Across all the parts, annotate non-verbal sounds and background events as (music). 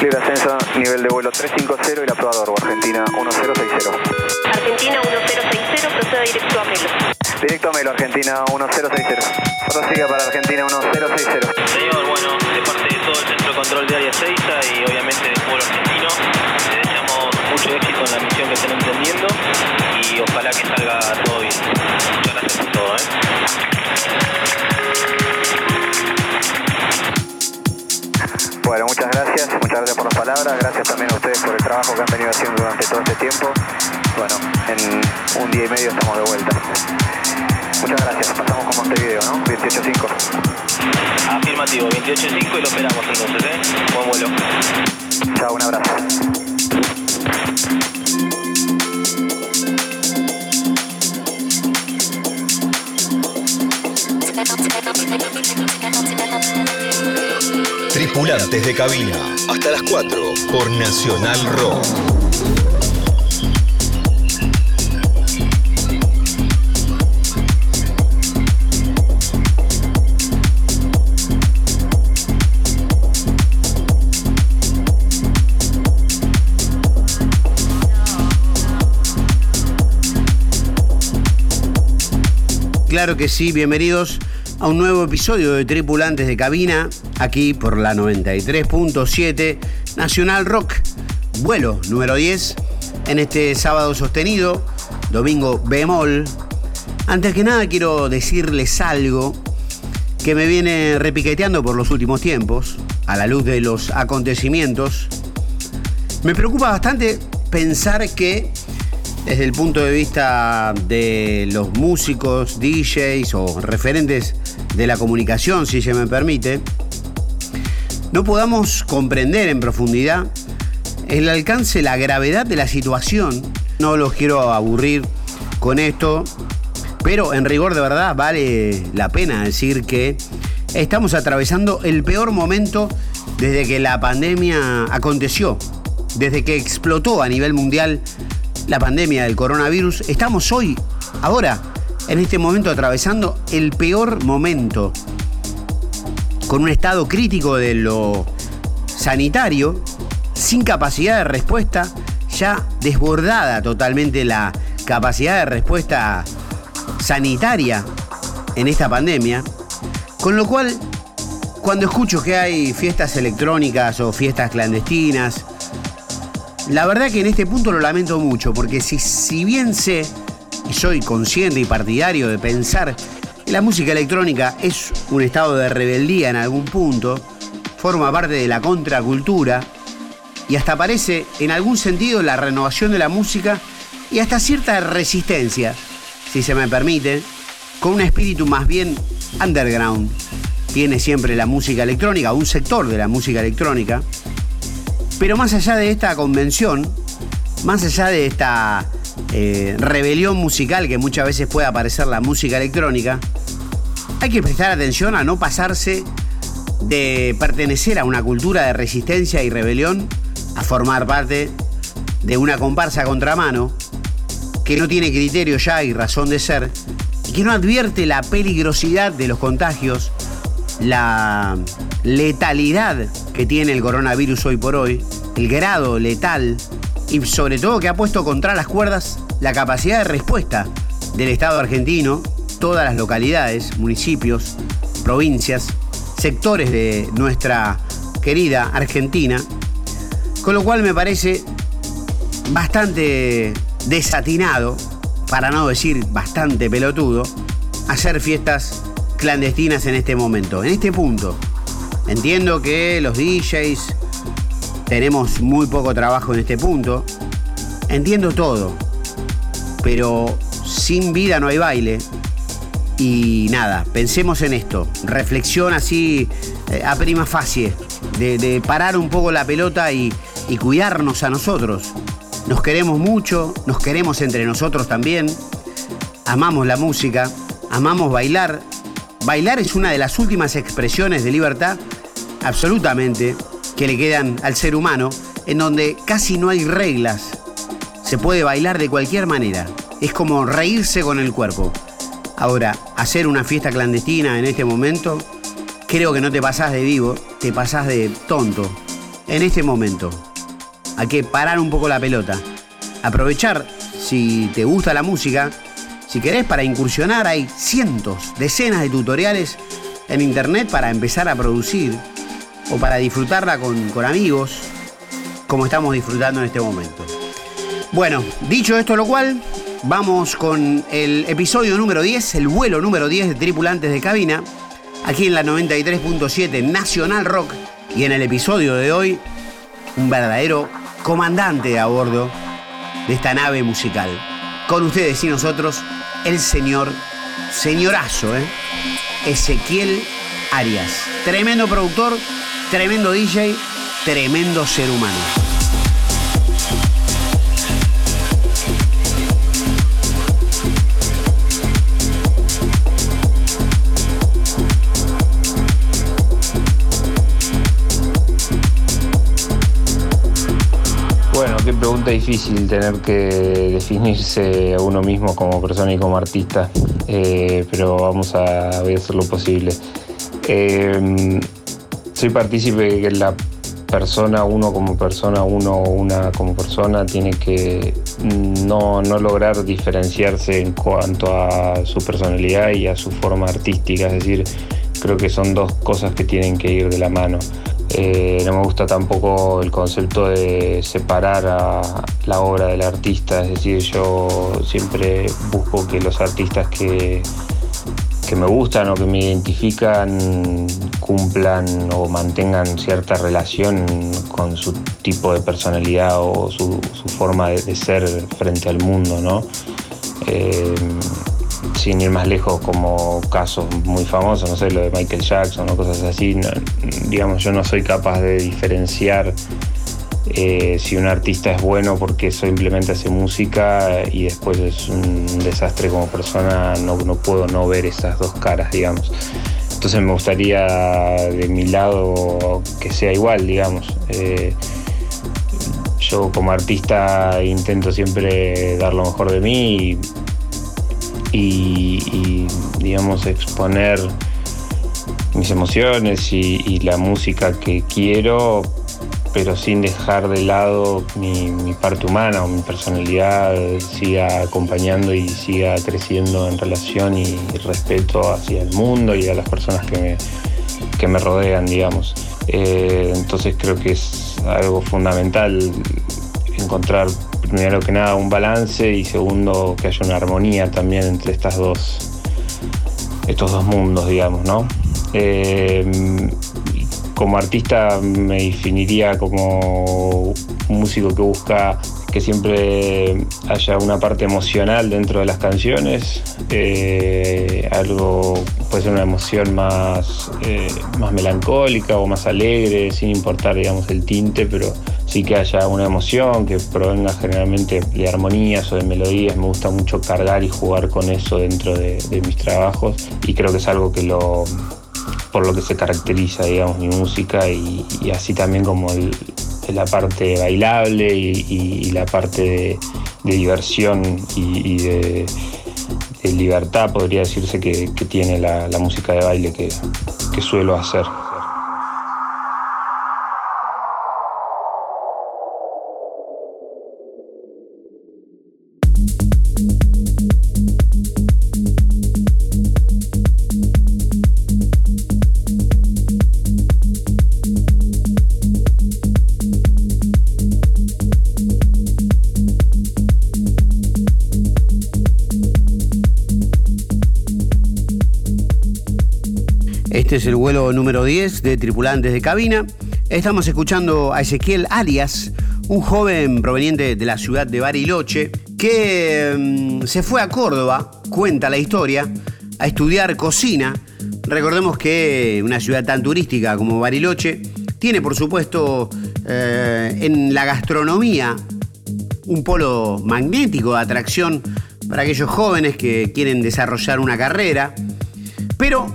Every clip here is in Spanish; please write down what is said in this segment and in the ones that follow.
Libre ascenso, nivel de vuelo 350 y la prueba de orbo, Argentina 1060. Argentina 1060, proceda directo a Melo. Directo a Melo, Argentina 1060. Prosiga para Argentina 1060. Señor, bueno, de parte de todo el Centro de Control de Área 6 y obviamente del pueblo argentino, le deseamos mucho éxito en la misión que estén emprendiendo y ojalá que salga todo bien. Muchas gracias por todo, ¿eh? Bueno, muchas gracias, muchas gracias por las palabras, gracias también a ustedes por el trabajo que han venido haciendo durante todo este tiempo. Bueno, en un día y medio estamos de vuelta. Muchas gracias, pasamos con Montevideo, ¿no? 28.5. Afirmativo, 28.5 y lo esperamos entonces, ¿eh? Buen vuelo. Chao, un abrazo. Tripulantes de cabina. Hasta las 4 por Nacional Rock. Claro que sí, bienvenidos a un nuevo episodio de Tripulantes de Cabina, aquí por la 93.7 Nacional Rock, vuelo número 10, en este sábado sostenido, domingo bemol. Antes que nada quiero decirles algo que me viene repiqueteando por los últimos tiempos, a la luz de los acontecimientos. Me preocupa bastante pensar que desde el punto de vista de los músicos, DJs o referentes de la comunicación, si se me permite, no podamos comprender en profundidad el alcance, la gravedad de la situación. No los quiero aburrir con esto, pero en rigor de verdad vale la pena decir que estamos atravesando el peor momento desde que la pandemia aconteció, desde que explotó a nivel mundial la pandemia del coronavirus, estamos hoy, ahora, en este momento atravesando el peor momento, con un estado crítico de lo sanitario, sin capacidad de respuesta, ya desbordada totalmente la capacidad de respuesta sanitaria en esta pandemia, con lo cual, cuando escucho que hay fiestas electrónicas o fiestas clandestinas, la verdad que en este punto lo lamento mucho, porque si, si bien sé y soy consciente y partidario de pensar que la música electrónica es un estado de rebeldía en algún punto, forma parte de la contracultura y hasta parece en algún sentido la renovación de la música y hasta cierta resistencia, si se me permite, con un espíritu más bien underground. Tiene siempre la música electrónica, un sector de la música electrónica, pero más allá de esta convención, más allá de esta eh, rebelión musical que muchas veces puede aparecer la música electrónica, hay que prestar atención a no pasarse de pertenecer a una cultura de resistencia y rebelión a formar parte de una comparsa contramano que no tiene criterio ya y razón de ser y que no advierte la peligrosidad de los contagios, la letalidad que tiene el coronavirus hoy por hoy, el grado letal y sobre todo que ha puesto contra las cuerdas la capacidad de respuesta del Estado argentino, todas las localidades, municipios, provincias, sectores de nuestra querida Argentina, con lo cual me parece bastante desatinado, para no decir bastante pelotudo, hacer fiestas clandestinas en este momento, en este punto. Entiendo que los DJs tenemos muy poco trabajo en este punto. Entiendo todo. Pero sin vida no hay baile. Y nada, pensemos en esto. Reflexión así eh, a prima facie. De, parar un poco la pelota y cuidarnos a nosotros. Nos queremos mucho, nos queremos entre nosotros también. Amamos la música, amamos bailar. Bailar es una de las últimas expresiones de libertad absolutamente que le quedan al ser humano, en donde casi no hay reglas. Se puede bailar de cualquier manera. Es como reírse con el cuerpo. Ahora, hacer una fiesta clandestina en este momento, creo que no te pasás de vivo, te pasás de tonto. en este momento. Hay que parar un poco la pelota. Aprovechar, si te gusta la música, si querés para incursionar, hay cientos, decenas de tutoriales en internet para empezar a producir o para disfrutarla con, con amigos, como estamos disfrutando en este momento. Bueno, dicho esto lo cual, vamos con el episodio número 10, el vuelo número 10 de Tripulantes de Cabina, aquí en la 93.7 Nacional Rock. Y en el episodio de hoy, un verdadero comandante a bordo de esta nave musical. Con ustedes y nosotros, el señor, señorazo, ¿eh? Ezequiel Arias. Tremendo productor, tremendo DJ, tremendo ser humano. Pregunta difícil tener que definirse a uno mismo como persona y como artista, eh, pero vamos a, hacer lo posible. Eh, soy partícipe de que la persona, uno como persona, uno o una como persona, tiene que no, no lograr diferenciarse en cuanto a su personalidad y a su forma artística, es decir, creo que son dos cosas que tienen que ir de la mano. Eh, no me gusta tampoco el concepto de separar a la obra del artista, es decir, yo siempre busco que los artistas que, que me gustan o que me identifican cumplan o mantengan cierta relación con su tipo de personalidad o su, forma de, ser frente al mundo, ¿no? Eh, sin ir más lejos, como casos muy famosos, no sé, lo de Michael Jackson o cosas así, digamos, yo no soy capaz de diferenciar eh, si un artista es bueno porque simplemente hace música y después es un desastre como persona, no, no puedo no ver esas dos caras, digamos. Entonces me gustaría de mi lado que sea igual, digamos. Eh, yo como artista intento siempre dar lo mejor de mí y y, digamos, exponer mis emociones y, la música que quiero, pero sin dejar de lado mi, parte humana o mi personalidad siga acompañando y siga creciendo en relación y respeto hacia el mundo y a las personas que me, que me rodean, digamos. Eh, entonces creo que es algo fundamental encontrar primero que nada un balance y segundo que haya una armonía también entre estas dos, estos dos mundos, digamos, ¿no? Eh, como artista me definiría como un músico que busca que siempre haya una parte emocional dentro de las canciones, eh, algo puede ser una emoción más, eh, más melancólica o más alegre, sin importar digamos el tinte, pero sí que haya una emoción que provenga generalmente de armonías o de melodías. Me gusta mucho cargar y jugar con eso dentro de, mis trabajos y creo que es algo que lo por lo que se caracteriza, digamos, mi música y, así también como la parte bailable y, la parte de, diversión y, de, libertad, podría decirse, que, tiene la, música de baile que suelo hacer. El vuelo número 10 de tripulantes de cabina. Estamos escuchando a Ezequiel Alias, un joven proveniente de la ciudad de Bariloche, que mm, se fue a Córdoba, cuenta la historia, a estudiar cocina. Recordemos que una ciudad tan turística como Bariloche tiene, por supuesto, eh, en la gastronomía un polo magnético de atracción para aquellos jóvenes que quieren desarrollar una carrera. Pero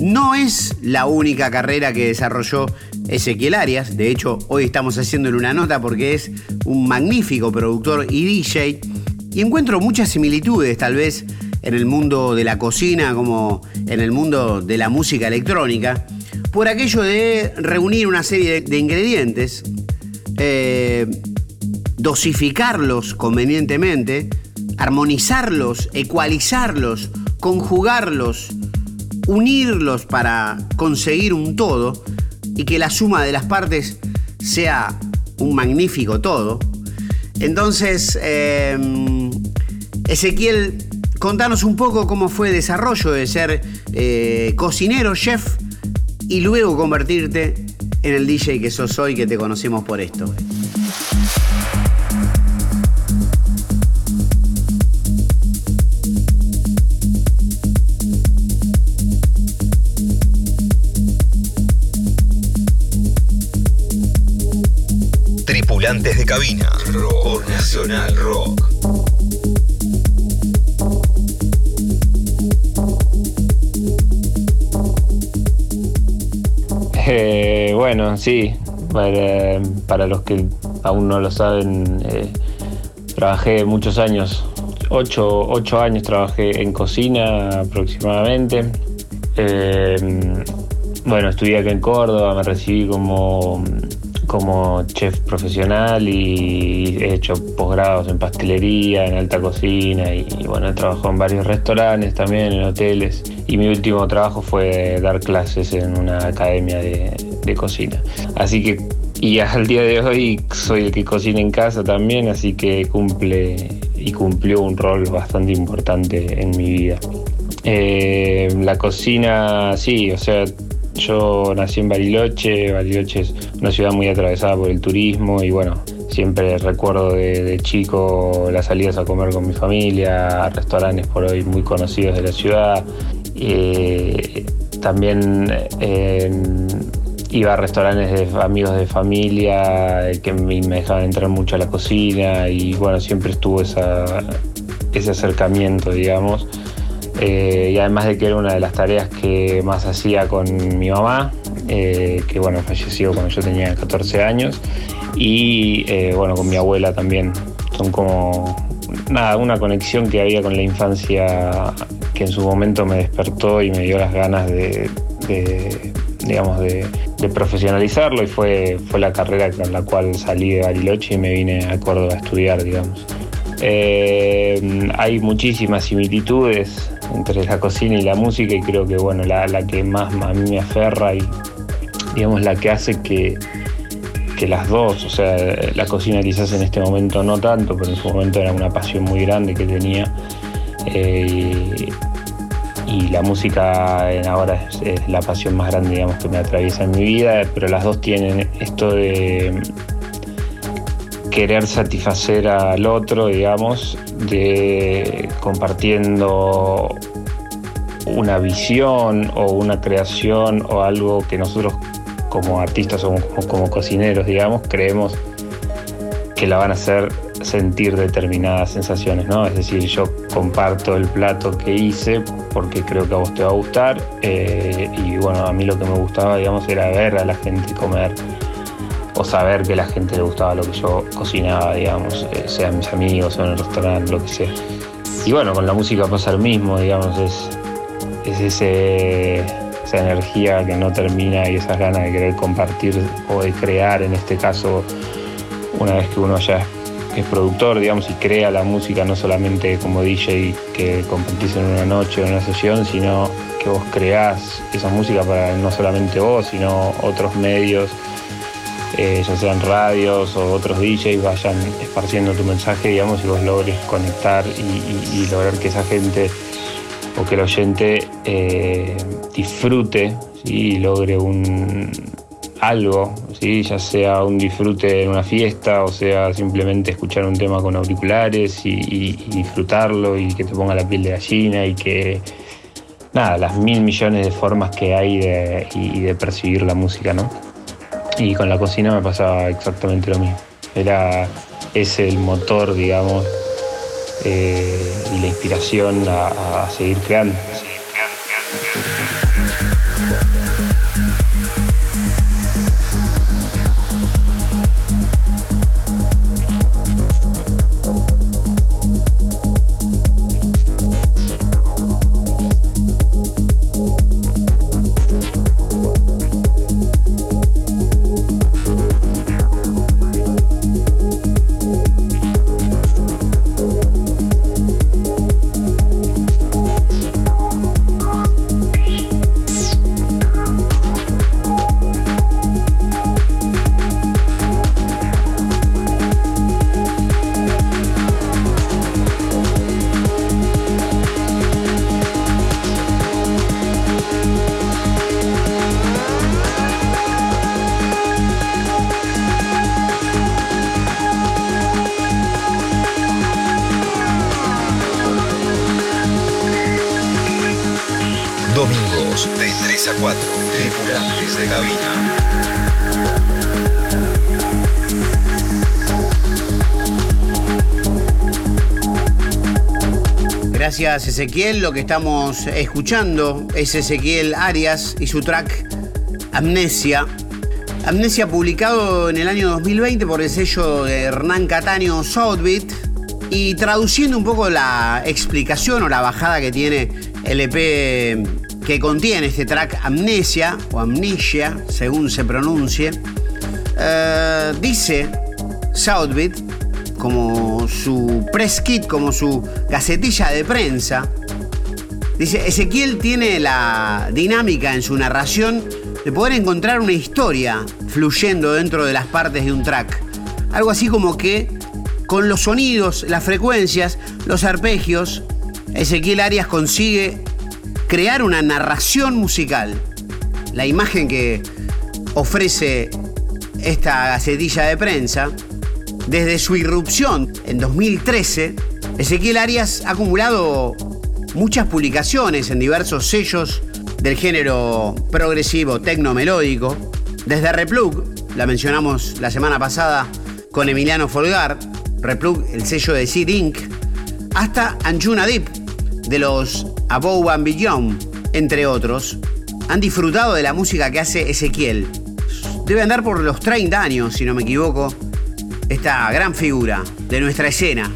no es la única carrera que desarrolló Ezequiel Arias, de hecho hoy estamos haciéndole una nota porque es un magnífico productor y DJ y encuentro muchas similitudes tal vez en el mundo de la cocina como en el mundo de la música electrónica, por aquello de reunir una serie de, ingredientes, eh, dosificarlos convenientemente, armonizarlos, ecualizarlos, conjugarlos, unirlos para conseguir un todo y que la suma de las partes sea un magnífico todo. Entonces, em, Ezequiel, contanos un poco cómo fue el desarrollo de ser eh, cocinero, chef y luego convertirte en el DJ que sos hoy, que te conocemos por esto. Tripulantes de cabina. Rock Nacional Rock. Eh, bueno, sí, para, los que aún no lo saben, eh, trabajé muchos años, ocho, años trabajé en cocina aproximadamente. Eh, bueno, estudié aquí en Córdoba, me recibí como, como chef profesional y he hecho posgrados en pastelería, en alta cocina y, bueno, he trabajado en varios restaurantes también, en hoteles y mi último trabajo fue dar clases en una academia de, cocina. Así que, y (laughs) al día de hoy soy el que cocina en casa también, así que cumple y cumplió un rol bastante importante en mi vida. Eh, la cocina, sí, o sea, yo nací en Bariloche, Bariloche es una ciudad muy atravesada por el turismo y bueno, siempre recuerdo de, chico las salidas a comer con mi familia, a restaurantes por hoy muy conocidos de la ciudad eh, también iba a restaurantes de amigos de familia que me, dejaban entrar mucho a la cocina y bueno, siempre estuvo ese acercamiento, digamos. Eh, y además de que era una de las tareas que más hacía con mi mamá, eh, que bueno, falleció cuando yo tenía 14 años, y bueno, con mi abuela también. Son como nada, una conexión que había con la infancia que en su momento me despertó y me dio las ganas de, digamos, de, profesionalizarlo y fue, fue la carrera con la cual salí de Bariloche y me vine a Córdoba a estudiar, digamos. Eh, hay muchísimas similitudes entre la cocina y la música y creo que bueno, la, la que más a mí me aferra y digamos la que hace que, que las dos, o sea, la cocina quizás en este momento no tanto, pero en su momento era una pasión muy grande que tenía. Eh, y la música ahora es, la pasión más grande digamos, que me atraviesa en mi vida, pero las dos tienen esto de querer satisfacer al otro, digamos, de compartiendo una visión o una creación o algo que nosotros como artistas o como, cocineros, digamos, creemos que la van a hacer sentir determinadas sensaciones, ¿no? Es decir, yo comparto el plato que hice porque creo que a vos te va a gustar eh, y bueno, a mí lo que me gustaba, digamos, era ver a la gente comer o saber que la gente le gustaba lo que yo cocinaba, digamos, eh, sean mis amigos o en el restaurante, lo que sea. Y bueno, con la música pasa lo mismo, digamos, es, es ese, esa energía que no termina y esas ganas de querer compartir o de crear, en este caso, una vez que uno ya es productor, digamos, y crea la música no solamente como DJ que compartís en una noche o en una sesión, sino que vos creás esa música para no solamente vos, sino otros medios, eh, ya sean radios o otros DJs, vayan esparciendo tu mensaje, digamos, y vos logres conectar y, lograr que esa gente o que el oyente eh, disfrute y logre un, algo, ¿sí? ya sea un disfrute en una fiesta o sea simplemente escuchar un tema con auriculares y, disfrutarlo y que te ponga la piel de gallina y que nada, las mil millones de formas que hay de, y, de percibir la música, ¿no? Y con la cocina me pasaba exactamente lo mismo. Era ese el motor, digamos, eh, y la inspiración a seguir creando. Gracias Ezequiel, lo que estamos escuchando es Ezequiel Arias y su track Amnesia. Amnesia publicado en el año 2020 por el sello de Hernán Cataño Southbeat y traduciendo un poco la explicación o la bajada que tiene el EP que contiene este track Amnesia o Amnesia, según se pronuncie, eh, dice Southbeat como su press kit, como su gacetilla de prensa. Dice, Ezequiel tiene la dinámica en su narración de poder encontrar una historia fluyendo dentro de las partes de un track. Algo así como que con los sonidos, las frecuencias, los arpegios, Ezequiel Arias consigue crear una narración musical. La imagen que ofrece esta gacetilla de prensa desde su irrupción en 2013, Ezequiel Arias ha acumulado muchas publicaciones en diversos sellos del género progresivo tecno-melódico, desde Replug, la mencionamos la semana pasada con Emiliano Folgar, Replug, el sello de Seed Inc., hasta Anjuna Deep, de los Above and Beyond, entre otros, han disfrutado de la música que hace Ezequiel. Debe andar por los 30 años, si no me equivoco, esta gran figura de nuestra escena,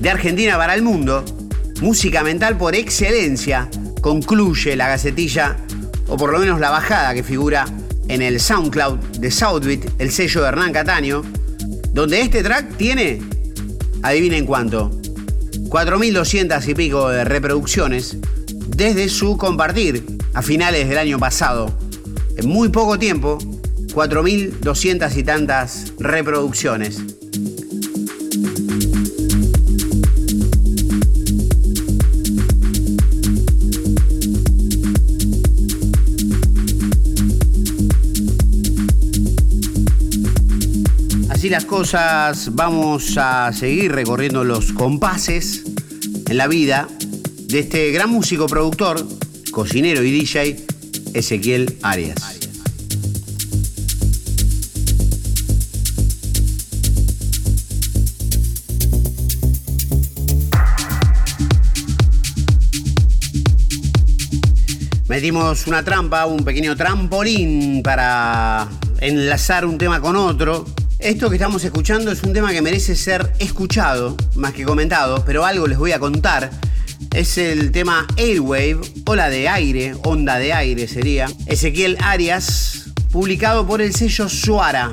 de Argentina para el mundo, música mental por excelencia, concluye la gacetilla, o por lo menos la bajada que figura en el SoundCloud de Southbeat, el sello de Hernán Cataño, donde este track tiene, adivinen cuánto, 4.200 y pico de reproducciones desde su compartir a finales del año pasado. En muy poco tiempo 4.200 y tantas reproducciones. Así las cosas, vamos a seguir recorriendo los compases en la vida de este gran músico productor, cocinero y DJ, Ezequiel Arias. Metimos una trampa, un pequeño trampolín para enlazar un tema con otro. Esto que estamos escuchando es un tema que merece ser escuchado, más que comentado, pero algo les voy a contar. Es el tema Airwave, ola de aire, onda de aire sería. Ezequiel Arias, publicado por el sello Suara,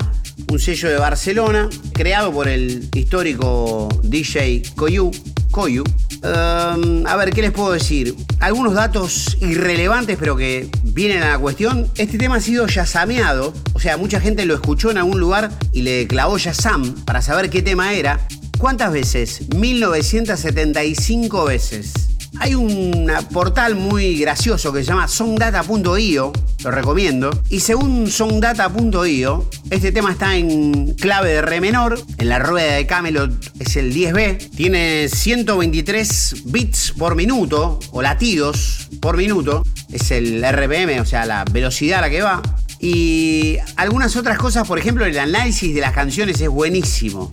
un sello de Barcelona, creado por el histórico DJ. Koyu Em, a ver, ¿qué les puedo decir? Algunos datos irrelevantes, pero que vienen a la cuestión. Este tema ha sido yasameado, o sea, mucha gente lo escuchó en algún lugar y le clavó yasam para saber qué tema era. ¿Cuántas veces? 1975 veces. Hay un portal muy gracioso que se llama songdata.io, lo recomiendo. Y según songdata.io, este tema está en clave de re menor, en la rueda de Camelot es el 10B, tiene 123 bits por minuto, o latidos por minuto, es el RPM, o sea, la velocidad a la que va. Y algunas otras cosas, por ejemplo, el análisis de las canciones es buenísimo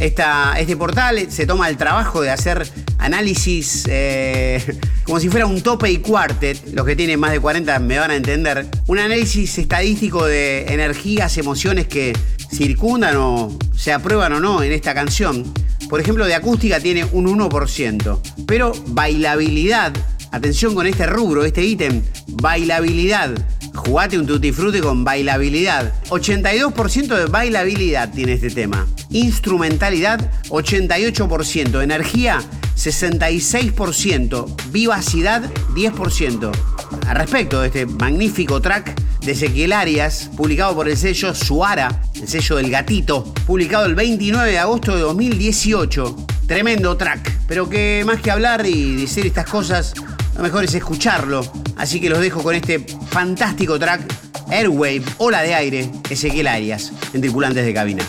este portal se toma el trabajo de hacer análisis eh, como si fuera un tope y cuartet. Los que tienen más de 40 me van a entender. Un análisis estadístico de energías, emociones que circundan o se aprueban o no en esta canción. Por ejemplo, de acústica tiene un 1%. Pero bailabilidad, atención con este rubro, este ítem, bailabilidad Jugate un tutti frutti con bailabilidad. 82% de bailabilidad tiene este tema. Instrumentalidad, 88%. Energía, 66%. Vivacidad, 10%. Al respecto de este magnífico track de Ezequiel Arias, publicado por el sello Suara, el sello del gatito, publicado el 29 de agosto de 2018. Tremendo track, pero que más que hablar y decir estas cosas, lo mejor es escucharlo. Así que los dejo con este fantástico track Airwave, Ola de Aire, Ezequiel Arias, en Tripulantes de Cabina.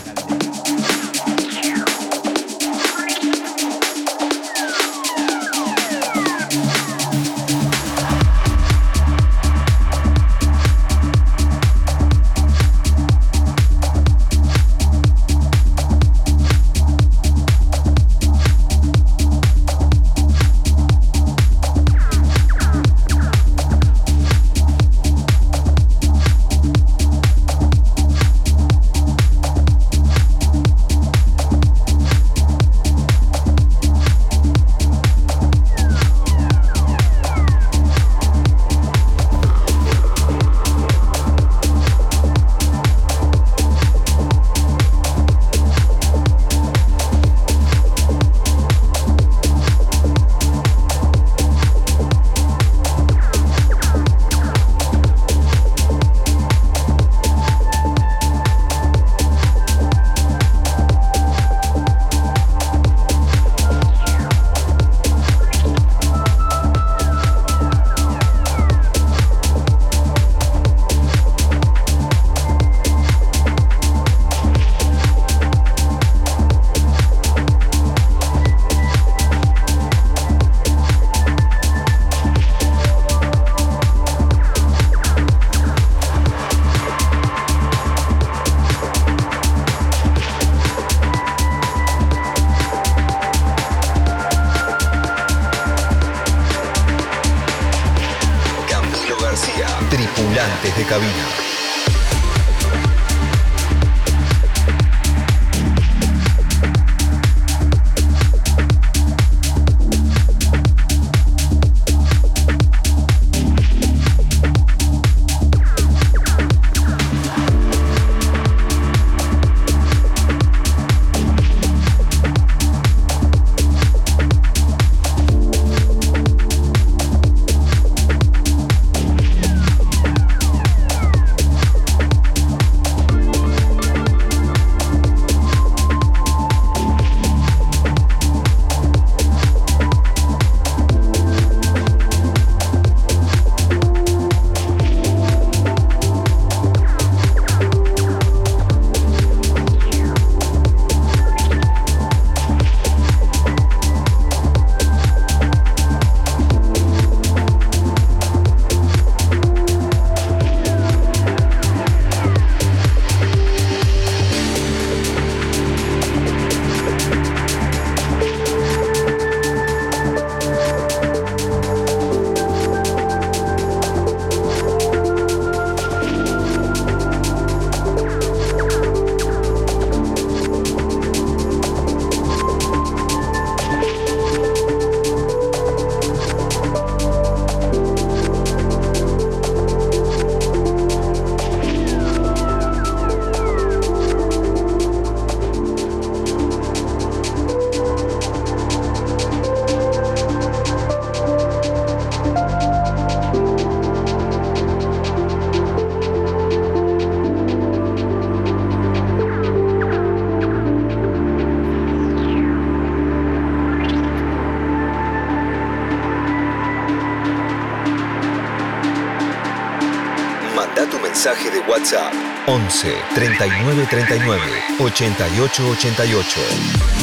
11 39 39 88 88.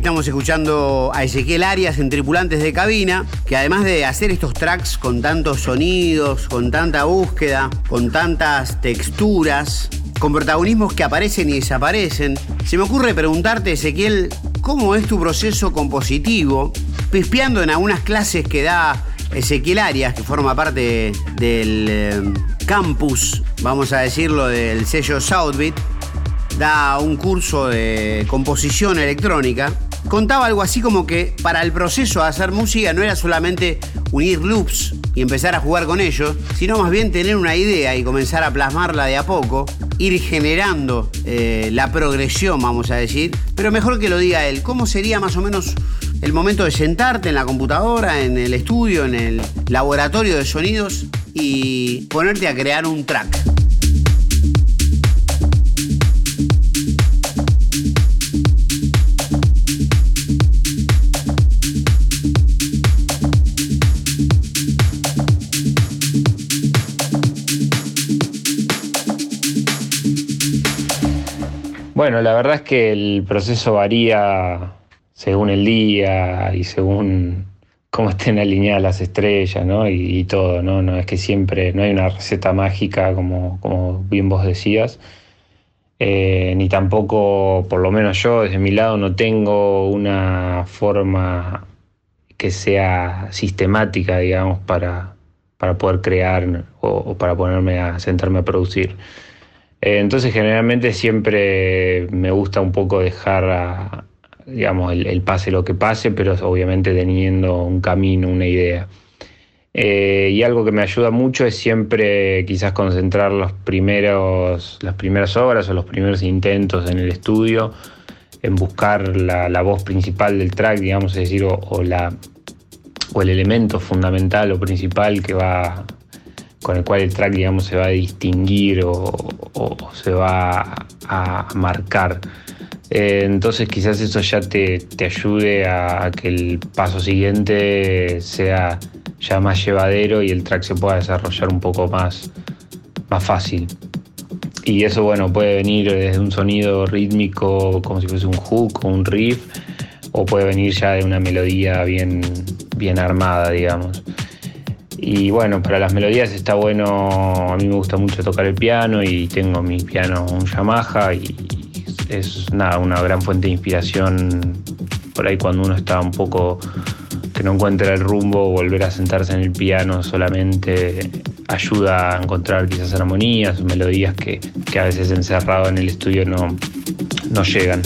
Estamos escuchando a Ezequiel Arias en Tripulantes de Cabina, que además de hacer estos tracks con tantos sonidos, con tanta búsqueda, con tantas texturas, con protagonismos que aparecen y desaparecen, se me ocurre preguntarte, Ezequiel, ¿cómo es tu proceso compositivo? Pispeando en algunas clases que da Ezequiel Arias, que forma parte del eh, campus, vamos a decirlo, del sello Southbeat, da un curso de composición electrónica, contaba algo así como que para el proceso de hacer música no era solamente unir loops y empezar a jugar con ellos, sino más bien tener una idea y comenzar a plasmarla de a poco, ir generando eh, la progresión, vamos a decir, pero mejor que lo diga él, ¿cómo sería más o menos el momento de sentarte en la computadora, en el estudio, en el laboratorio de sonidos y ponerte a crear un track? Bueno, la verdad es que el proceso varía según el día y según cómo estén alineadas las estrellas, ¿no? Y, todo, ¿no? No es que siempre, no hay una receta mágica como, como bien vos decías. Eh, ni tampoco, por lo menos yo, desde mi lado, no tengo una forma que sea sistemática, digamos, para, para poder crear o, o para ponerme a sentarme a producir. Eh, entonces generalmente siempre me gusta un poco dejar digamos, el, pase lo que pase, pero obviamente teniendo un camino, una idea. Eh, y algo que me ayuda mucho es siempre quizás concentrar los primeros, las primeras obras o los primeros intentos en el estudio, en buscar la, voz principal del track, digamos, es decir, o, la, o el elemento fundamental o principal que va con el cual el track digamos se va a distinguir o, se va a marcar. Eh, entonces quizás eso ya te, ayude a, que el paso siguiente sea ya más llevadero y el track se pueda desarrollar un poco más, más fácil. Y eso bueno puede venir desde un sonido rítmico como si fuese un hook o un riff o puede venir ya de una melodía bien, bien armada, digamos. Y bueno, para las melodías está bueno, a mí me gusta mucho tocar el piano y tengo mi piano, un Yamaha y, es nada, una gran fuente de inspiración por ahí cuando uno está un poco que no encuentra el rumbo, volver a sentarse en el piano solamente ayuda a encontrar quizás armonías, melodías que, que a veces encerrado en el estudio no, no llegan.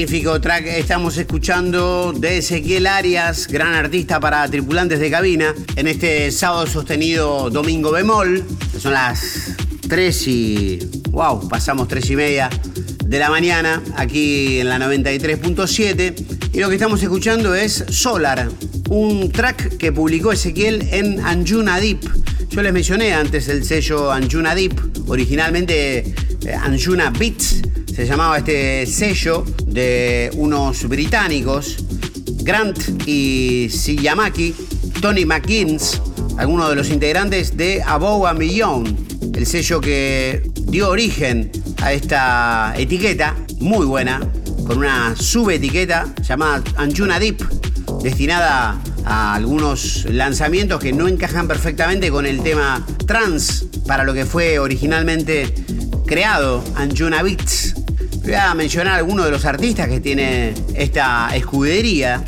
Magnífico track estamos escuchando de Ezequiel Arias, gran artista para tripulantes de cabina, en este sábado sostenido domingo bemol. Son las 3 y. ¡Wow! Pasamos 3 y media de la mañana aquí en la 93.7. Y lo que estamos escuchando es Solar, un track que publicó Ezequiel en Anjuna Deep. Yo les mencioné antes el sello Anjuna Deep, originalmente eh, Anjuna Beats se llamaba este sello de unos británicos, Grant y Siyamaki, Tony McKeans, algunos de los integrantes de Above a Million, el sello que dio origen a esta etiqueta, muy buena, con una subetiqueta llamada Anjuna Deep, destinada a algunos lanzamientos que no encajan perfectamente con el tema trans para lo que fue originalmente creado Anjuna Beats Voy a mencionar algunos de los artistas que tiene esta escudería,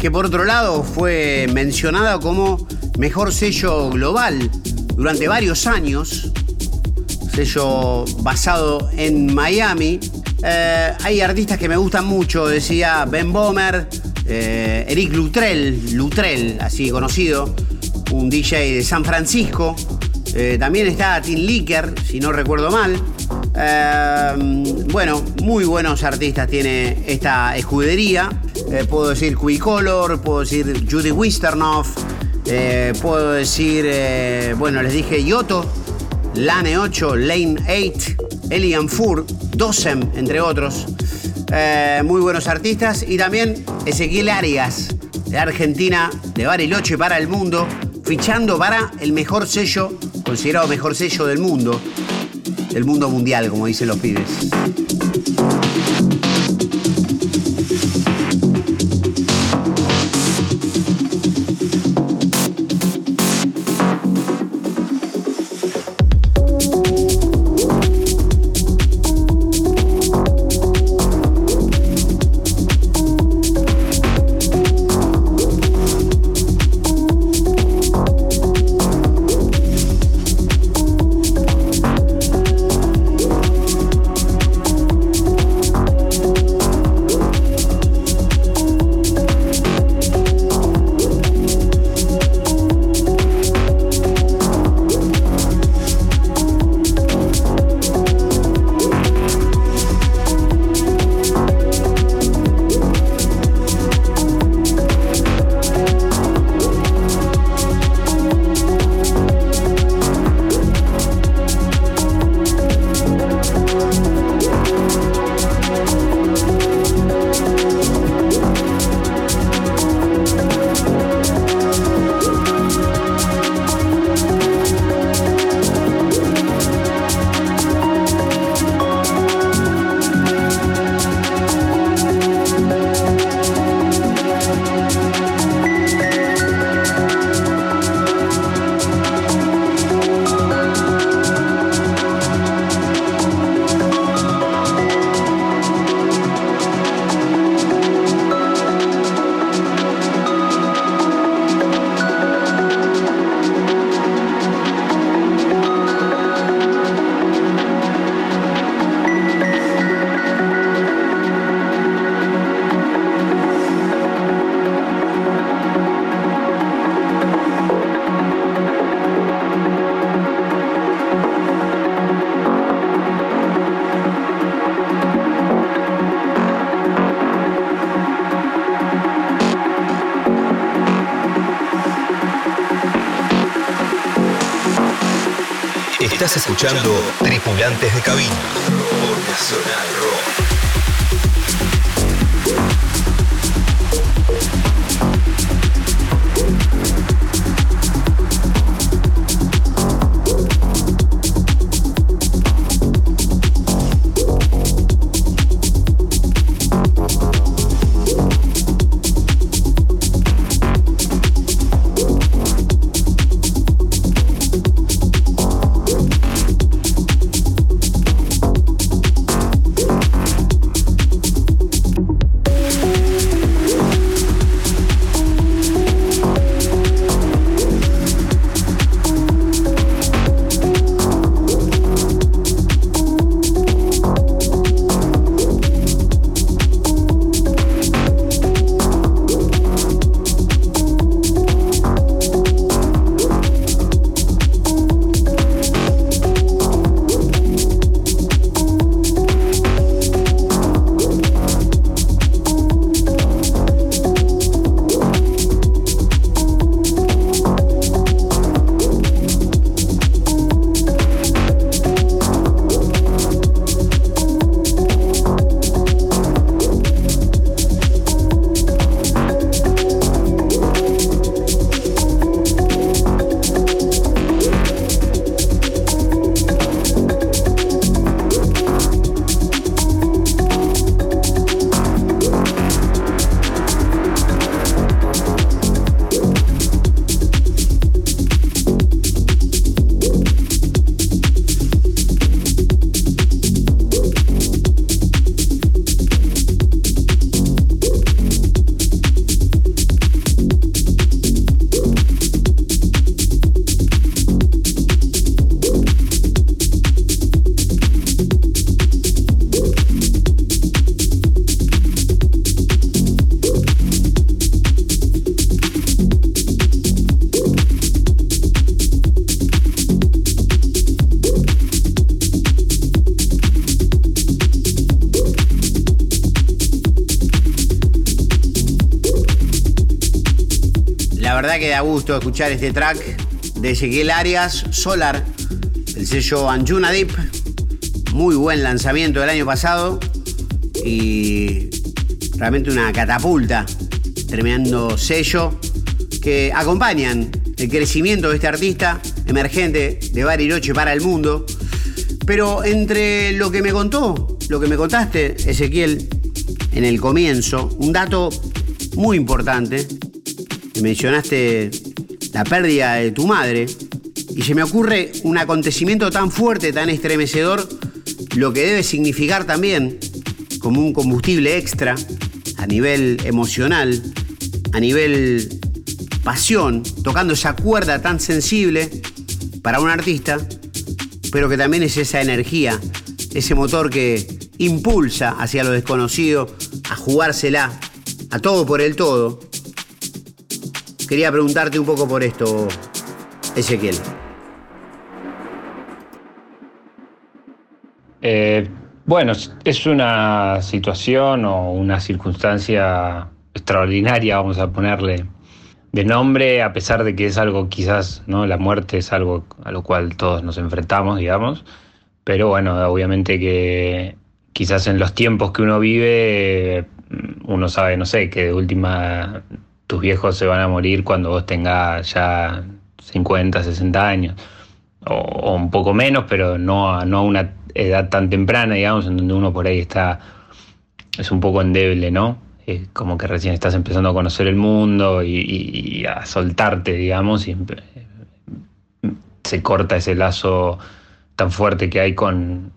que por otro lado fue mencionada como mejor sello global durante varios años, sello basado en Miami. Eh, hay artistas que me gustan mucho, decía Ben Bomer, eh, Eric Lutrell, Lutrell, así conocido, un DJ de San Francisco. Eh, también está Tim Licker, si no recuerdo mal. Em, bueno, muy buenos artistas tiene esta escudería. Eh, puedo decir Color, puedo decir Judy Wisternoff, eh, puedo decir, eh, bueno, les dije Yoto, Lane 8, Lane 8, Elian Fur, Dosem, entre otros. muy buenos artistas. Y también Ezequiel Arias, de Argentina, de Bariloche para el mundo, fichando para el mejor sello, considerado mejor sello del mundo, el mundo mundial, como dicen los pibes. Estás escuchando Tripulantes de Cabina gusto escuchar este track de Ezequiel Arias, Solar, el sello Anjuna Deep. Muy buen lanzamiento del año pasado y realmente una catapulta, terminando sello que acompañan el crecimiento de este artista emergente de Bariloche para el mundo. Pero entre lo que me contó, lo que me contaste, Ezequiel, en el comienzo, un dato muy importante mencionaste la pérdida de tu madre y se me ocurre un acontecimiento tan fuerte, tan estremecedor, lo que debe significar también como un combustible extra a nivel emocional, a nivel pasión, tocando esa cuerda tan sensible para un artista, pero que también es esa energía, ese motor que impulsa hacia lo desconocido, a jugársela, a todo por el todo, Quería preguntarte un poco por esto, Ezequiel. Eh, bueno, es una situación o una circunstancia extraordinaria, vamos a ponerle de nombre, a pesar de que es algo quizás, ¿no? La muerte es algo a lo cual todos nos enfrentamos, digamos. Pero bueno, obviamente que quizás en los tiempos que uno vive, uno sabe, no sé, que de última tus viejos se van a morir cuando vos tengas ya 50, 60 años, o, un poco menos, pero no a, no a una edad tan temprana, digamos, en donde uno por ahí está, es un poco endeble, ¿no? como que recién estás empezando a conocer el mundo y, a soltarte, digamos, y se corta ese lazo tan fuerte que hay con,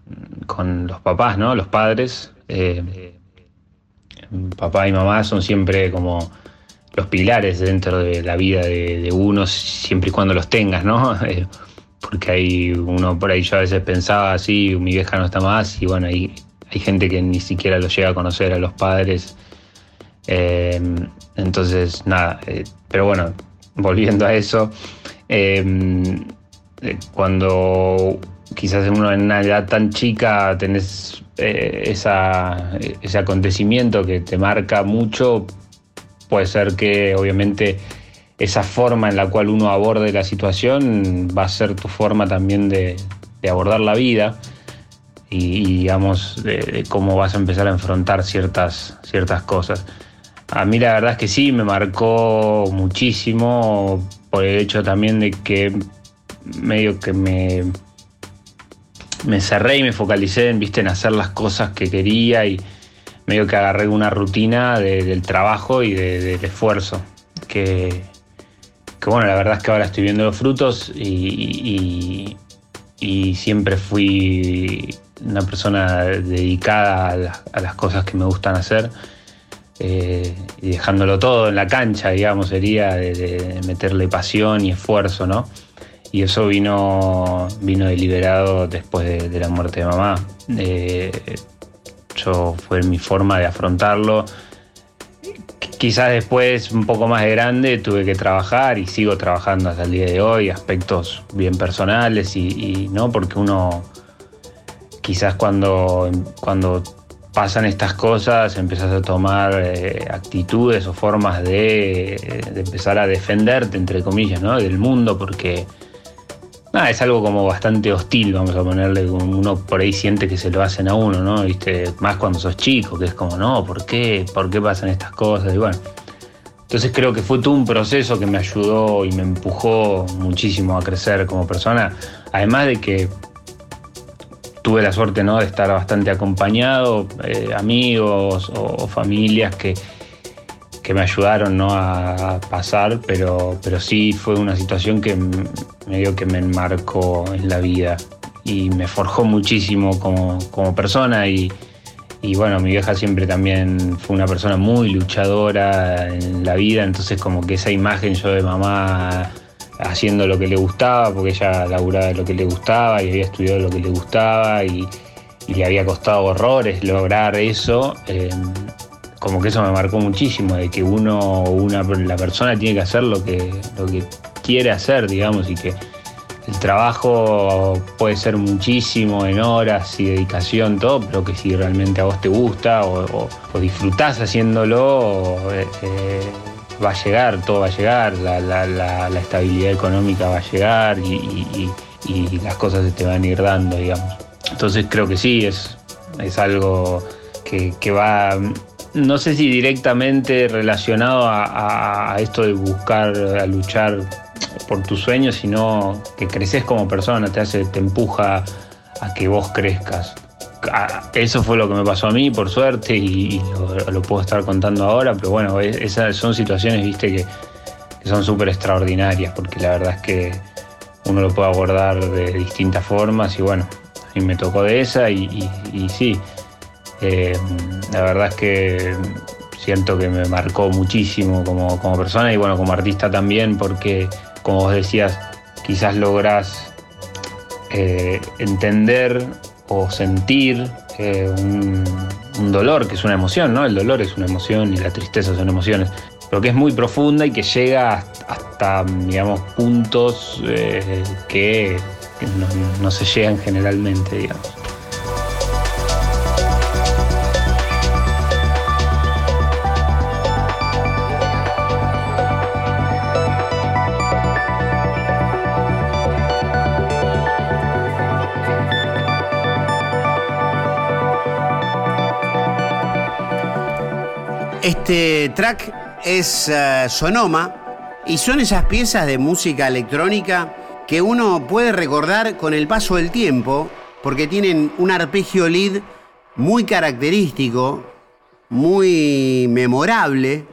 los papás, ¿no? Los padres. Eh, papá y mamá son siempre como los pilares dentro de la vida de, uno, siempre y cuando los tengas, ¿no? (laughs) Eh, porque hay uno por ahí yo a veces pensaba así, mi vieja no está más, y bueno, hay, hay gente que ni siquiera lo llega a conocer a los padres. Eh, entonces, nada, eh, pero bueno, volviendo a eso, cuando quizás en una edad tan chica tenés ese acontecimiento que te marca mucho, Puede ser que obviamente esa forma en la cual uno aborde la situación va a ser tu forma también de, abordar la vida y, digamos, de, cómo vas a empezar a enfrentar ciertas, ciertas cosas. A mí la verdad es que sí, me marcó muchísimo por el hecho también de que medio que me, me cerré y me focalicé en, ¿viste? en hacer las cosas que quería y medio que agarré una rutina del trabajo y del esfuerzo. Que, bueno, la verdad es que ahora estoy viendo los frutos y, y, siempre fui una persona dedicada a las, cosas que me gustan hacer. Eh, y dejándolo todo en la cancha, digamos, sería de, meterle pasión y esfuerzo, ¿no? Y eso vino, vino deliberado después de, la muerte de mamá. Eh, yo fue mi forma de afrontarlo. Quizás después, un poco más de grande, tuve que trabajar y sigo trabajando hasta el día de hoy, aspectos bien personales y, no, porque uno quizás cuando, cuando pasan estas cosas empiezas a tomar eh, actitudes o formas de, de, empezar a defenderte, entre comillas, ¿no? del mundo, porque Nada, es algo como bastante hostil, vamos a ponerle, uno por ahí siente que se lo hacen a uno, ¿no? ¿Viste? Más cuando sos chico, que es como, no, ¿por qué? ¿Por qué pasan estas cosas? Y bueno, entonces creo que fue todo un proceso que me ayudó y me empujó muchísimo a crecer como persona, además de que tuve la suerte ¿no? de estar bastante acompañado, eh, amigos o familias que, que me ayudaron ¿no? a pasar, pero, pero sí fue una situación que medio que me enmarcó en la vida y me forjó muchísimo como, como persona y, y, bueno, mi vieja siempre también fue una persona muy luchadora en la vida, entonces como que esa imagen yo de mamá haciendo lo que le gustaba, porque ella laburaba lo que le gustaba y había estudiado lo que le gustaba y, le había costado horrores lograr eso. Eh, como que eso me marcó muchísimo, de que uno, una, la persona tiene que hacer lo que, lo que quiere hacer, digamos, y que el trabajo puede ser muchísimo en horas y dedicación, todo, pero que si realmente a vos te gusta o, disfrutás haciéndolo, eh, eh, va a llegar, todo va a llegar, la, estabilidad económica va a llegar y, las cosas se te van a ir dando, digamos. Entonces creo que sí, es, es algo que, que va no sé si directamente relacionado a, esto de buscar, a luchar por tus sueños, sino que creces como persona, te hace, te empuja a que vos crezcas. Eso fue lo que me pasó a mí, por suerte, y, lo, puedo estar contando ahora, pero bueno, esas son situaciones, viste, que, son súper extraordinarias, porque la verdad es que uno lo puede abordar de distintas formas, y bueno, a mí me tocó de esa, y sí, eh, la verdad es que siento que me marcó muchísimo como, persona y bueno, como artista también, porque como vos decías, quizás lográs eh, entender o sentir eh, un, dolor, que es una emoción, ¿no? El dolor es una emoción y la tristeza son emociones, pero que es muy profunda y que llega hasta, digamos, puntos que no se llegan generalmente, digamos. Este track es eh, Sonoma y son esas piezas de música electrónica que uno puede recordar con el paso del tiempo porque tienen un arpegio lead muy característico, muy memorable,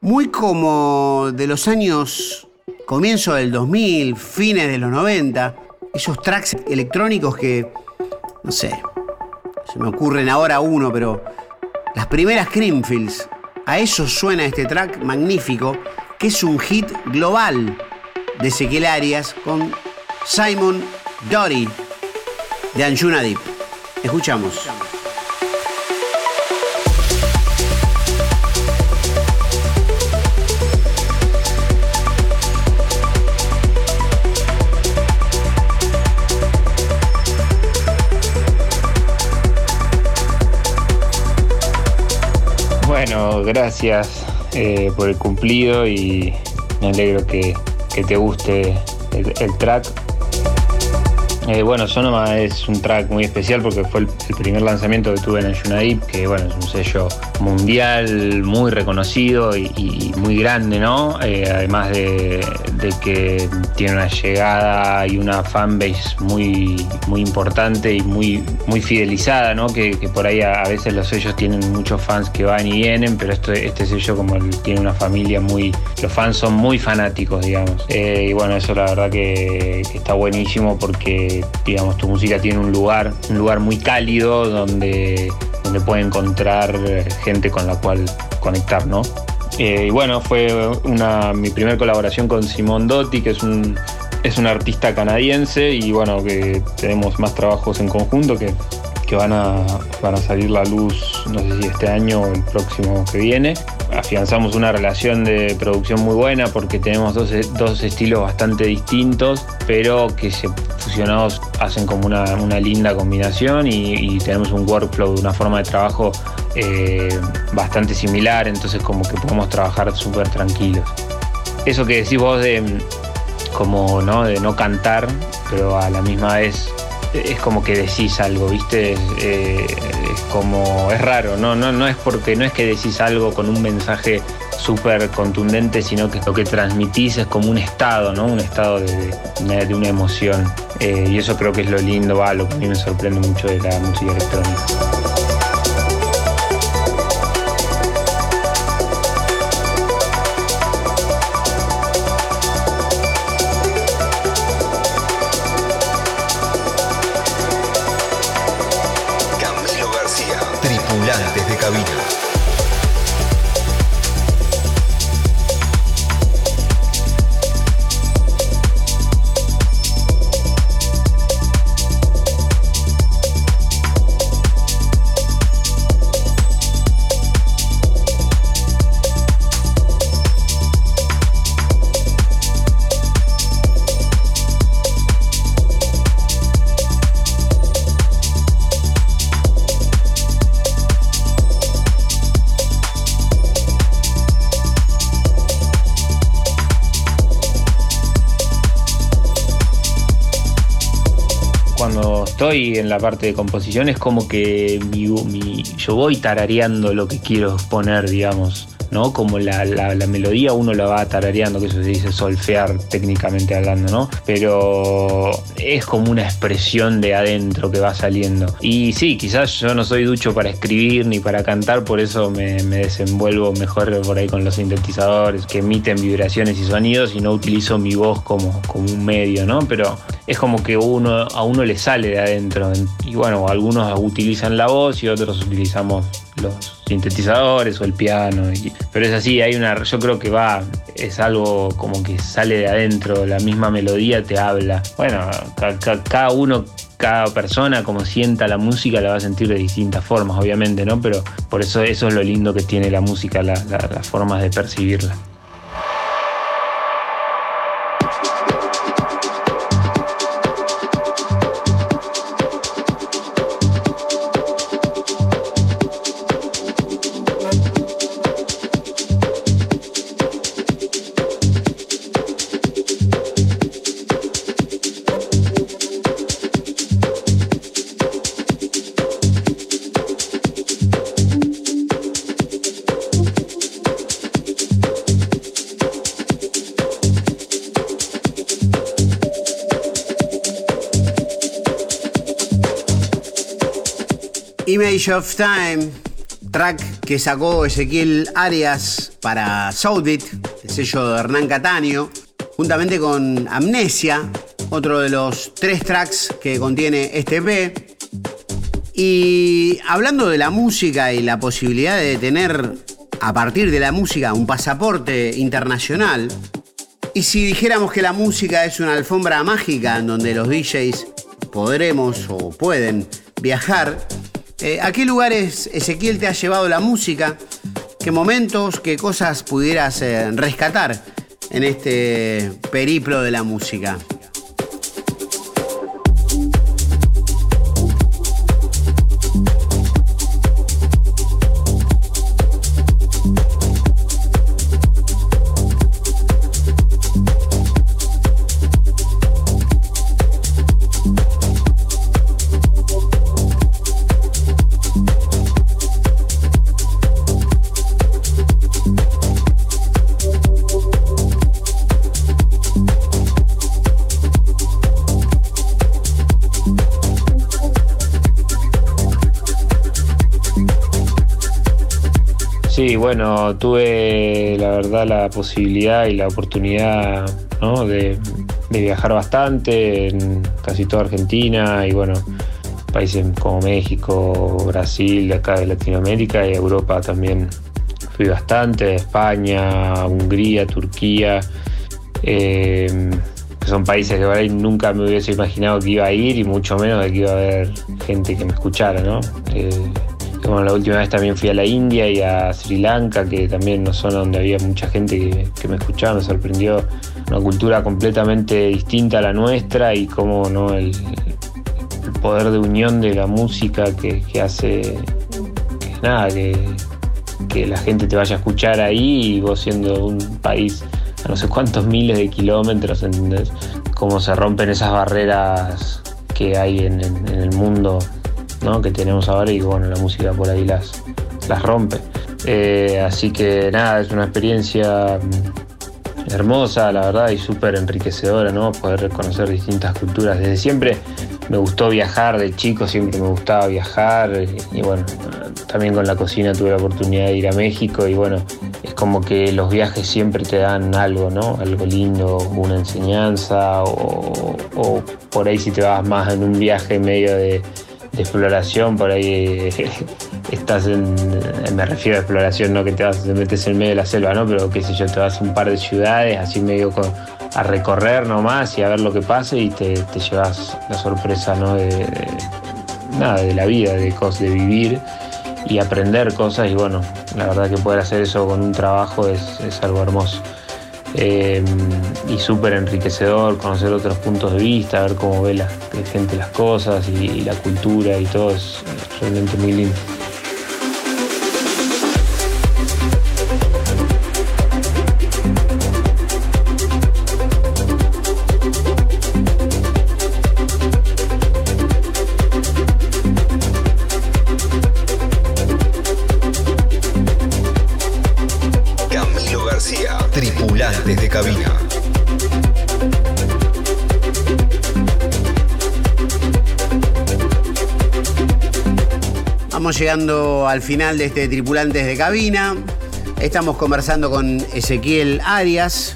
muy como de los años comienzo del 2000, fines de los 90, esos tracks electrónicos que, no sé, se me ocurren ahora uno, pero las primeras Creamfields a eso suena este track magnífico, que es un hit global de Ezequiel Arias con Simon Dory de Anjuna Deep. Escuchamos. Bueno, gracias eh, por el cumplido y me alegro que, te guste el, track. Eh, bueno, Sonoma es un track muy especial porque fue el, primer lanzamiento que tuve en el que bueno, es un sello mundial muy reconocido y, muy grande, ¿no? Eh, además de, que tiene una llegada y una fanbase muy, muy importante y muy, muy fidelizada, ¿no? Que, por ahí a, veces los sellos tienen muchos fans que van y vienen, pero este, este sello como tiene una familia muy... Los fans son muy fanáticos, digamos. Eh, y bueno, eso la verdad que está buenísimo porque digamos, tu música tiene un lugar, un lugar muy cálido donde, donde puede encontrar gente con la cual conectar, ¿no? Eh, y bueno, fue una, mi primera colaboración con Simón Dotti, que es un, es un artista canadiense, y bueno, que tenemos más trabajos en conjunto que, que van, a, van a salir la luz, no sé si este año o el próximo que viene afianzamos una relación de producción muy buena porque tenemos dos, dos estilos bastante distintos, pero que fusionados hacen como una, linda combinación y, tenemos un workflow, una forma de trabajo eh, bastante similar, entonces como que podemos trabajar súper tranquilos. Eso que decís vos de como no de no cantar, pero a la misma vez es como que decís algo, ¿viste? Eh, es como, es raro, ¿no? No, no es porque no es que decís algo con un mensaje súper contundente, sino que lo que transmitís es como un estado, ¿no? Un estado de, de, una emoción. Eh, y eso creo que es lo lindo, va, lo que a mí me sorprende mucho de la música electrónica. La parte de composición es como que yo voy tarareando lo que quiero poner, digamos. ¿no? Como la, melodía uno la va tarareando, que eso se dice solfear técnicamente hablando, ¿no? Pero es como una expresión de adentro que va saliendo. Y sí, quizás yo no soy ducho para escribir ni para cantar, por eso me, desenvuelvo mejor por ahí con los sintetizadores que emiten vibraciones y sonidos y no utilizo mi voz como, como un medio, ¿no? Pero es como que uno, a uno le sale de adentro. Y bueno, algunos utilizan la voz y otros utilizamos los sintetizadores o el piano. pero es así, hay una. Yo creo que va, es algo como que sale de adentro, la misma melodía te habla. Bueno, cada uno cada persona como sienta la música la va a sentir de distintas formas, obviamente, ¿no? Pero por eso eso es lo lindo que tiene la música, las formas de percibirla. Of Time, track que sacó Ezequiel Arias para Soundbit, el sello de Hernán Cataño, juntamente con Amnesia, otro de los tres tracks que contiene este EP. Y hablando de la música y la posibilidad de tener a partir de la música un pasaporte internacional, y si dijéramos que la música es una alfombra mágica en donde los DJs podremos o pueden viajar, eh, ¿A qué lugares Ezequiel te ha llevado la música? ¿Qué momentos, qué cosas pudieras eh, rescatar en este periplo de la música? Bueno, tuve la verdad la posibilidad y la oportunidad de, viajar bastante en casi toda Argentina y bueno, países como México, Brasil, acá de Latinoamérica y Europa también fui bastante, España, Hungría, Turquía, eh, que son países que por nunca me hubiese imaginado que iba a ir y mucho menos de que iba a haber gente que me escuchara, ¿no? Eh, bueno, la última vez también fui a la India y a Sri Lanka, que también no son donde había mucha gente que, me escuchaba, me sorprendió una cultura completamente distinta a la nuestra y cómo ¿no? el, poder de unión de la música que, hace que nada, que, que la gente te vaya a escuchar ahí y vos siendo un país a no sé cuántos miles de kilómetros, ¿entendés? Cómo se rompen esas barreras que hay en el mundo que tenemos ahora y bueno, la música por ahí las, las rompe. Eh, así que nada, es una experiencia mm, hermosa, la verdad, y súper enriquecedora, ¿no? Poder conocer distintas culturas. Desde siempre me gustó viajar, de chico siempre me gustaba viajar, y, bueno, también con la cocina tuve la oportunidad de ir a México y bueno, es como que los viajes siempre te dan algo, ¿no? Algo lindo, una enseñanza, o, o por ahí si te vas más en un viaje medio de de exploración, por ahí (laughs) estás en, me refiero a exploración, no que te vas, te metes en medio de la selva, ¿no? Pero qué sé yo, te vas a un par de ciudades, así medio a recorrer nomás y a ver lo que pase y te, llevas la sorpresa, ¿no? De, nada, de la vida, de, de vivir y aprender cosas y bueno, la verdad que poder hacer eso con un trabajo es algo hermoso. Eh, y súper enriquecedor conocer otros puntos de vista, ver cómo ve la, gente las cosas y, la cultura y todo, es realmente muy lindo. Llegando al final de este Tripulantes de Cabina. Estamos conversando con Ezequiel Arias.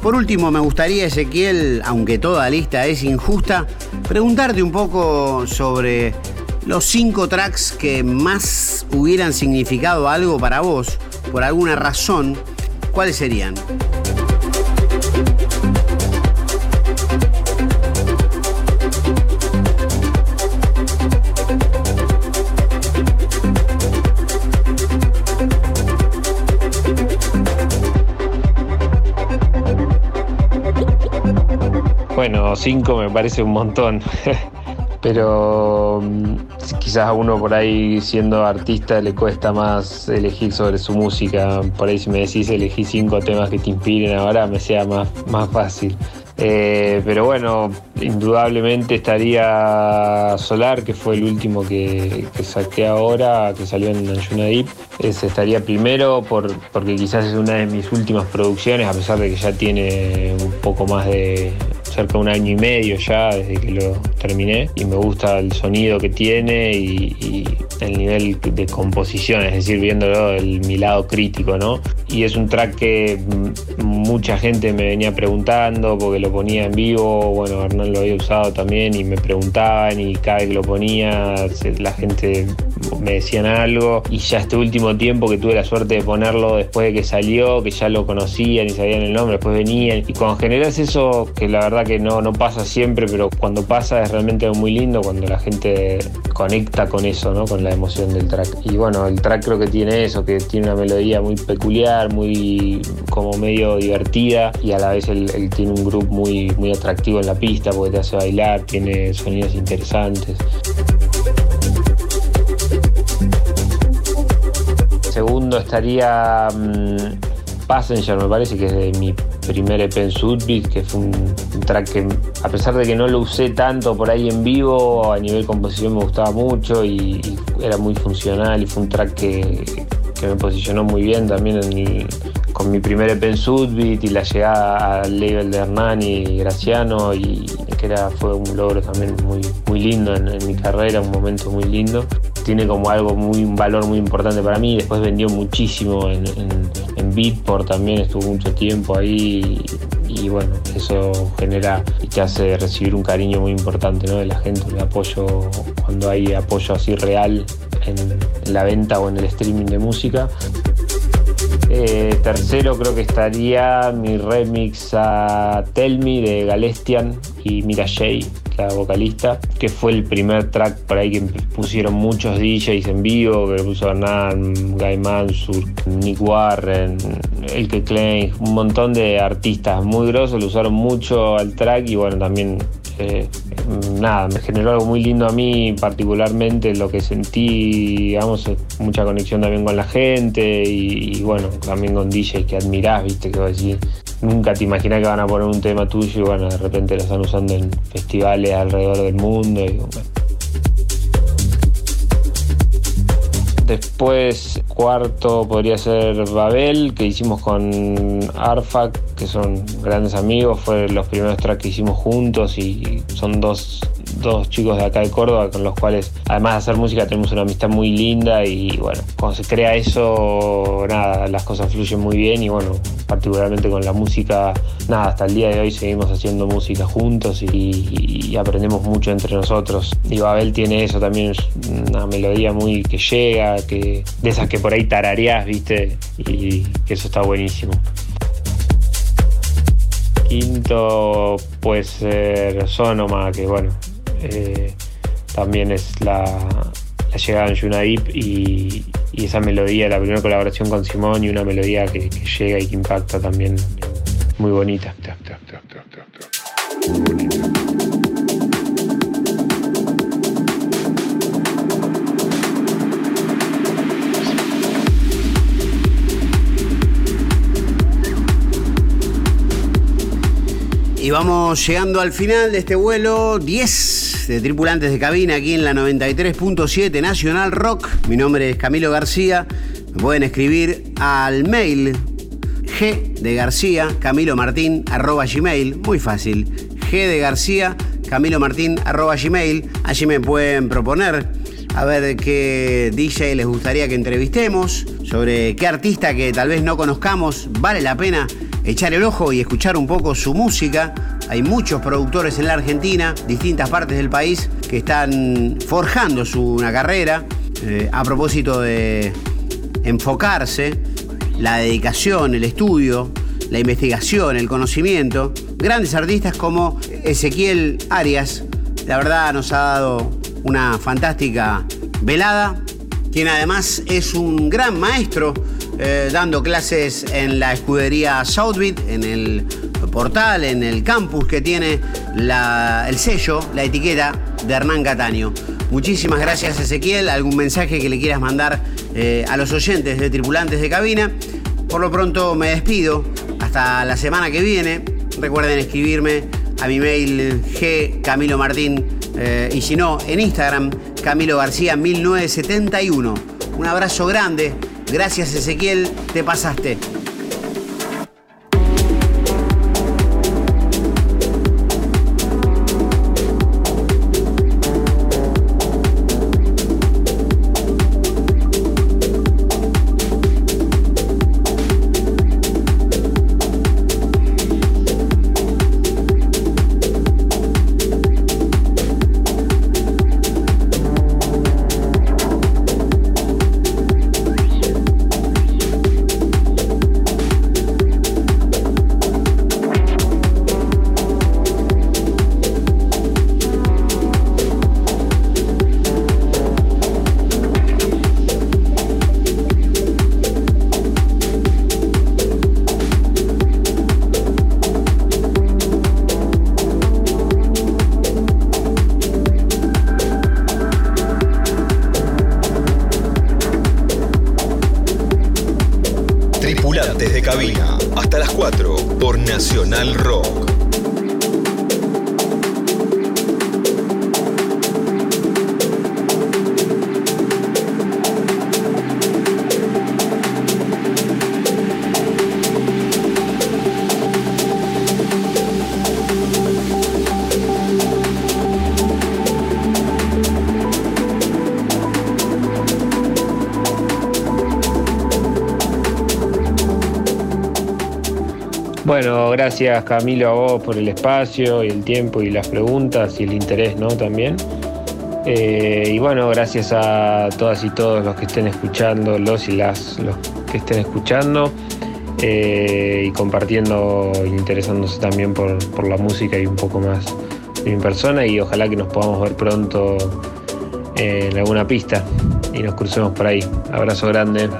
Por último, me gustaría, Ezequiel, aunque toda lista es injusta, preguntarte un poco sobre los cinco tracks que más hubieran significado algo para vos, por alguna razón. ¿Cuáles serían? Bueno, cinco me parece un montón. (laughs) Pero mm, quizás a uno por ahí siendo artista le cuesta más elegir sobre su música. Por ahí si me decís elegí cinco temas que te inspiren ahora me sea más, más fácil. Eh, pero bueno, indudablemente estaría Solar, que fue el último que, saqué ahora, que salió en Anjuna Deep. Estaría primero por, porque quizás es una de mis últimas producciones, a pesar de que ya tiene un poco más de, cerca de un año y medio ya desde que lo terminé y me gusta el sonido que tiene y, el nivel de composición, es decir, viéndolo el mi lado crítico, ¿no? Y es un track que mucha gente me venía preguntando porque lo ponía en vivo, bueno, Hernán lo había usado también y me preguntaban y cada vez que lo ponía la gente me decían algo y ya este último tiempo que tuve la suerte de ponerlo después de que salió, que ya lo conocían y sabían el nombre, después venían y cuando generas eso, que la verdad que no, no pasa siempre, pero cuando pasa es realmente muy lindo cuando la gente conecta con eso, ¿no? con la emoción del track. Y bueno, el track creo que tiene eso, que tiene una melodía muy peculiar, muy como medio divertida y a la vez él, tiene un grupo muy, muy atractivo en la pista porque te hace bailar, tiene sonidos interesantes. Segundo estaría mm, Passenger, me parece que es de mi primer EP en que fue un, track que, a pesar de que no lo usé tanto por ahí en vivo, a nivel composición me gustaba mucho y, era muy funcional y fue un track que, me posicionó muy bien también con mi primer EP en y la llegada al label de Hernán y Graciano y que era, fue un logro también muy, muy lindo en, mi carrera, un momento muy lindo. Tiene como algo muy, un valor muy importante para mí. Después vendió muchísimo en, en, Beatport también, estuvo mucho tiempo ahí y, bueno, eso genera y te hace recibir un cariño muy importante ¿no? de la gente, el apoyo, cuando hay apoyo así real en la venta o en el streaming de música. Eh, tercero creo que estaría mi remix a Tell Me de Galestian y Mira Jay, la vocalista, que fue el primer track por ahí que pusieron muchos DJs en vivo, que lo puso Hernán, Guy Mansur, Nick Warren, Elke Klein, un montón de artistas muy grosos, lo usaron mucho al track y bueno, también eh, nada, me generó algo muy lindo a mí, particularmente lo que sentí, digamos, mucha conexión también con la gente y, bueno, también con DJs que admirás, viste, que decir, nunca te imaginas que van a poner un tema tuyo y bueno, de repente lo están usando en festivales alrededor del mundo y Después, cuarto podría ser Babel, que hicimos con Arfak, que son grandes amigos, fue los primeros tracks que hicimos juntos y son dos dos chicos de acá de Córdoba con los cuales, además de hacer música, tenemos una amistad muy linda y bueno, cuando se crea eso, nada, las cosas fluyen muy bien y bueno, particularmente con la música, nada, hasta el día de hoy seguimos haciendo música juntos y, aprendemos mucho entre nosotros. Y Babel tiene eso también, una melodía muy que llega, que de esas que por ahí tarareás, viste, y que eso está buenísimo. Quinto puede ser Sonoma, que bueno, eh, también es la, llegada en Yunaip y, y, esa melodía, la primera colaboración con Simón y una melodía que llega y que impacta también muy bonita. Y vamos llegando al final de este vuelo 10 de tripulantes de cabina aquí en la 93.7 Nacional Rock. Mi nombre es Camilo García. Me pueden escribir al mail g de García Camilo Martín arroba gmail. Muy fácil. G de García Camilo Martín arroba gmail. Allí me pueden proponer a ver qué DJ les gustaría que entrevistemos, sobre qué artista que tal vez no conozcamos vale la pena echar el ojo y escuchar un poco su música. Hay muchos productores en la Argentina, distintas partes del país, que están forjando su una carrera eh, a propósito de enfocarse, la dedicación, el estudio, la investigación, el conocimiento. Grandes artistas como Ezequiel Arias, la verdad nos ha dado una fantástica velada, quien además es un gran maestro eh, dando clases en la escudería Southbeat, en el portal, en el campus que tiene el sello, la etiqueta de Hernán Cataño. Muchísimas gracias Ezequiel, algún mensaje que le quieras mandar eh, a los oyentes de Tripulantes de Cabina. Por lo pronto me despido, hasta la semana que viene. Recuerden escribirme a mi mail g Camilo Martín eh, y si no, en Instagram, Camilo García 1971. Un abrazo grande Gracias Ezequiel, te pasaste. Gracias Camilo a vos por el espacio y el tiempo y las preguntas y el interés, ¿no? También. Eh, y bueno, gracias a todas y todos los que estén escuchando, los y las los que estén escuchando eh, y compartiendo interesándose también por, por, la música y un poco más de mi persona. Y ojalá que nos podamos ver pronto eh, en alguna pista y nos crucemos por ahí. Abrazo grande.